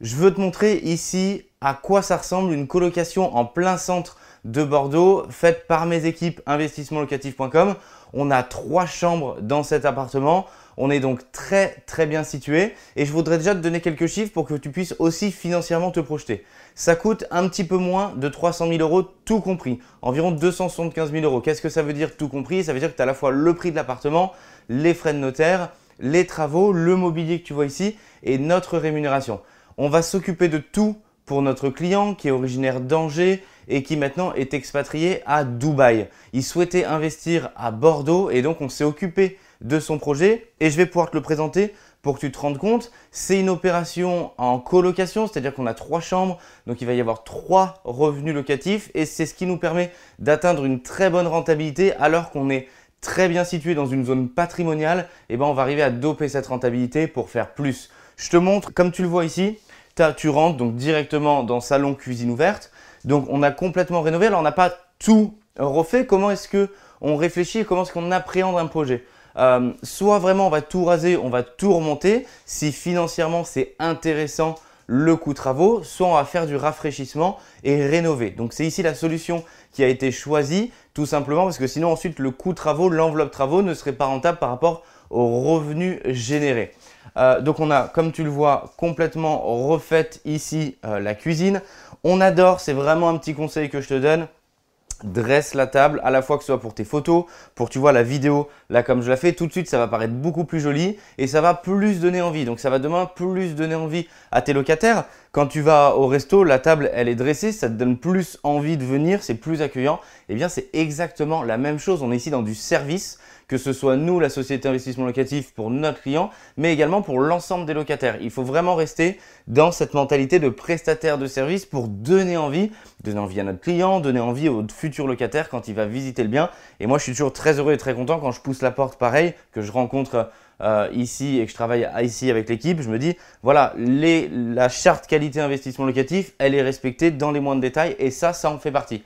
Je veux te montrer ici à quoi ça ressemble une colocation en plein centre de Bordeaux faite par mes équipes investissementlocatif.com. On a trois chambres dans cet appartement. On est donc très très bien situé et je voudrais déjà te donner quelques chiffres pour que tu puisses aussi financièrement te projeter. Ça coûte un petit peu moins de 300 000 euros tout compris, environ 275 000 euros. Qu'est-ce que ça veut dire tout compris? Ça veut dire que tu as à la fois le prix de l'appartement, les frais de notaire, les travaux, le mobilier que tu vois ici et notre rémunération. On va s'occuper de tout pour notre client qui est originaire d'Angers et qui maintenant est expatrié à Dubaï. Il souhaitait investir à Bordeaux et donc on s'est occupé de son projet et je vais pouvoir te le présenter pour que tu te rendes compte. C'est une opération en colocation, c'est-à-dire qu'on a trois chambres, donc il va y avoir trois revenus locatifs et c'est ce qui nous permet d'atteindre une très bonne rentabilité alors qu'on est très bien situé dans une zone patrimoniale, et eh ben on va arriver à doper cette rentabilité pour faire plus. Je te montre, comme tu le vois ici, tu rentres donc directement dans salon cuisine ouverte. Donc on a complètement rénové. Alors on n'a pas tout refait. Comment est-ce que on réfléchit et comment est-ce qu'on appréhende un projet? Euh, Soit vraiment on va tout raser, on va tout remonter. Si financièrement c'est intéressant le coût travaux, soit on va faire du rafraîchissement et rénover. Donc c'est ici la solution qui a été choisie, tout simplement parce que sinon ensuite le coût travaux, l'enveloppe travaux ne serait pas rentable par rapport aux revenus générés. Euh, donc on a, comme tu le vois, complètement refaite ici euh, la cuisine. On adore, c'est vraiment un petit conseil que je te donne. Dresse la table, à la fois que ce soit pour tes photos, pour tu vois la vidéo, là comme je la fais, tout de suite ça va paraître beaucoup plus joli et ça va plus donner envie. Donc ça va demain plus donner envie à tes locataires. Quand tu vas au resto, la table elle est dressée, ça te donne plus envie de venir, c'est plus accueillant. Eh bien c'est exactement la même chose, on est ici dans du service que ce soit nous, la société d'investissement locatif, pour notre client, mais également pour l'ensemble des locataires. Il faut vraiment rester dans cette mentalité de prestataire de service pour donner envie, donner envie à notre client, donner envie aux futurs locataires quand il va visiter le bien. Et moi, je suis toujours très heureux et très content quand je pousse la porte pareil, que je rencontre euh, ici et que je travaille ici avec l'équipe, je me dis, voilà, la charte qualité investissement locatif, elle est respectée dans les moindres détails et ça, ça en fait partie.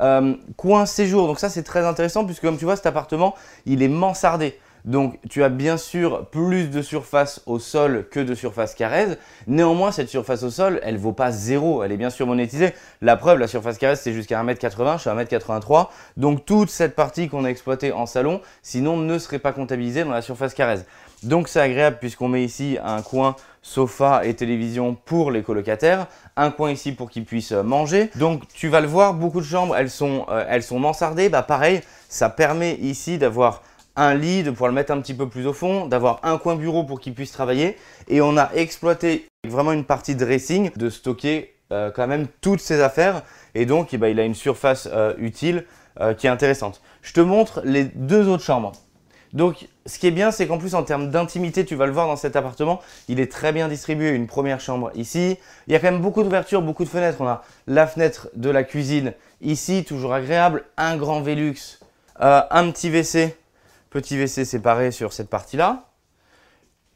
Euh, coin séjour, donc ça c'est très intéressant puisque comme tu vois cet appartement il est mansardé. Donc tu as bien sûr plus de surface au sol que de surface carrée. Néanmoins, cette surface au sol, elle vaut pas zéro. Elle est bien sûr monétisée. La preuve, la surface carrée, c'est jusqu'à 1m80, je suis à 1m83. Donc toute cette partie qu'on a exploitée en salon, sinon ne serait pas comptabilisée dans la surface carrée. Donc c'est agréable puisqu'on met ici un coin sofa et télévision pour les colocataires, un coin ici pour qu'ils puissent manger. Donc tu vas le voir, beaucoup de chambres, elles sont, euh, elles sont mansardées. Bah pareil, ça permet ici d'avoir un lit, de pouvoir le mettre un petit peu plus au fond, d'avoir un coin bureau pour qu'ils puissent travailler. Et on a exploité vraiment une partie dressing, de stocker euh, quand même toutes ces affaires. Et donc, eh ben, il a une surface euh, utile qui est intéressante. Je te montre les deux autres chambres. Donc, ce qui est bien, c'est qu'en plus, en termes d'intimité, tu vas le voir dans cet appartement, il est très bien distribué. Une première chambre ici. Il y a quand même beaucoup d'ouvertures, beaucoup de fenêtres. On a la fenêtre de la cuisine ici, toujours agréable. Un grand Velux, euh, un petit WC, petit WC séparé sur cette partie-là.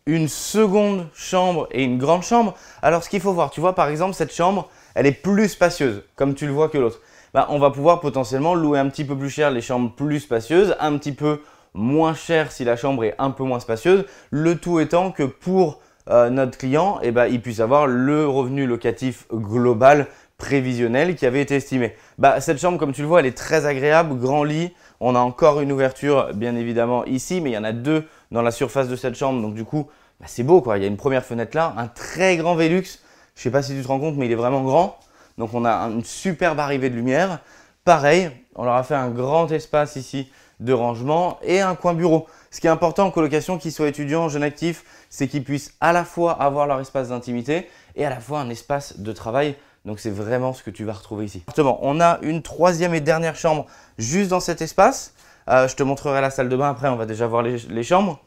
Une seconde chambre et une grande chambre. Alors, ce qu'il faut voir, tu vois, par exemple, cette chambre, elle est plus spacieuse, comme tu le vois que l'autre. Bah, on va pouvoir potentiellement louer un petit peu plus cher les chambres plus spacieuses, un petit peu moins cher si la chambre est un peu moins spacieuse. Le tout étant que pour euh, notre client, eh ben, il puisse avoir le revenu locatif global prévisionnel qui avait été estimé. Bah, cette chambre, comme tu le vois, elle est très agréable, grand lit. On a encore une ouverture, bien évidemment, ici, mais il y en a deux dans la surface de cette chambre. Donc, du coup, bah, c'est beau, quoi. Il y a une première fenêtre là, un très grand Velux. Je sais pas si tu te rends compte, mais il est vraiment grand. Donc, on a une superbe arrivée de lumière. Pareil, on leur a fait un grand espace ici de rangement et un coin bureau. Ce qui est important en colocation, qu'ils soient étudiants, jeunes actifs, c'est qu'ils puissent à la fois avoir leur espace d'intimité et à la fois un espace de travail. Donc c'est vraiment ce que tu vas retrouver ici. On a une troisième et dernière chambre juste dans cet espace. Euh, je te montrerai la salle de bain après, on va déjà voir les, les chambres.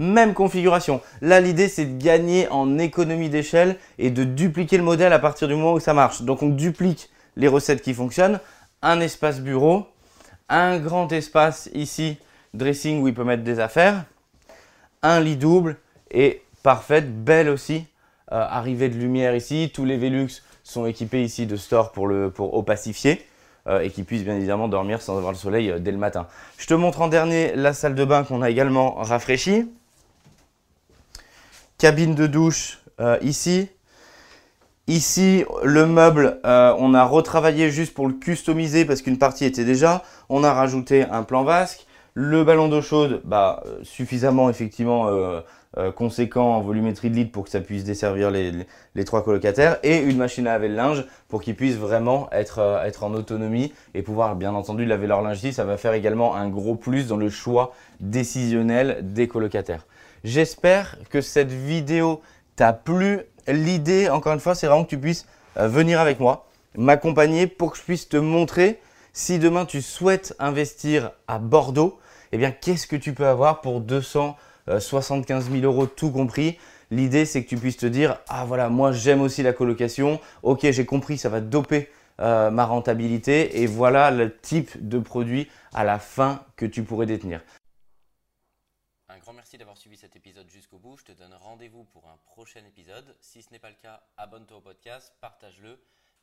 Même configuration. Là, l'idée, c'est de gagner en économie d'échelle et de dupliquer le modèle à partir du moment où ça marche. Donc, on duplique les recettes qui fonctionnent. Un espace bureau, un grand espace ici, dressing où il peut mettre des affaires, un lit double et parfaite, belle aussi. Euh, arrivée de lumière ici, tous les Velux sont équipés ici de store pour, le, pour opacifier euh, et qui puissent bien évidemment dormir sans avoir le soleil dès le matin. Je te montre en dernier la salle de bain qu'on a également rafraîchie. Cabine de douche ici. Ici, le meuble, on a retravaillé juste pour le customiser parce qu'une partie était déjà. On a rajouté un plan vasque. Le ballon d'eau chaude, bah, euh, suffisamment effectivement euh, euh, conséquent en volumétrie de litre pour que ça puisse desservir les, trois colocataires et une machine à laver le linge pour qu'ils puissent vraiment être, être en autonomie et pouvoir bien entendu laver leur linge. Ça va faire également un gros plus dans le choix décisionnel des colocataires. J'espère que cette vidéo t'a plu. L'idée, encore une fois, c'est vraiment que tu puisses venir avec moi, m'accompagner pour que je puisse te montrer si demain tu souhaites investir à Bordeaux, eh bien, qu'est-ce que tu peux avoir pour 275 000 euros tout compris? L'idée, c'est que tu puisses te dire, ah voilà, moi j'aime aussi la colocation, ok, j'ai compris, ça va doper euh, ma rentabilité, et voilà le type de produit à la fin que tu pourrais détenir. Un grand merci d'avoir suivi cet épisode jusqu'au bout. Je te donne rendez-vous pour un prochain épisode. Si ce n'est pas le cas, abonne-toi au podcast, partage-le,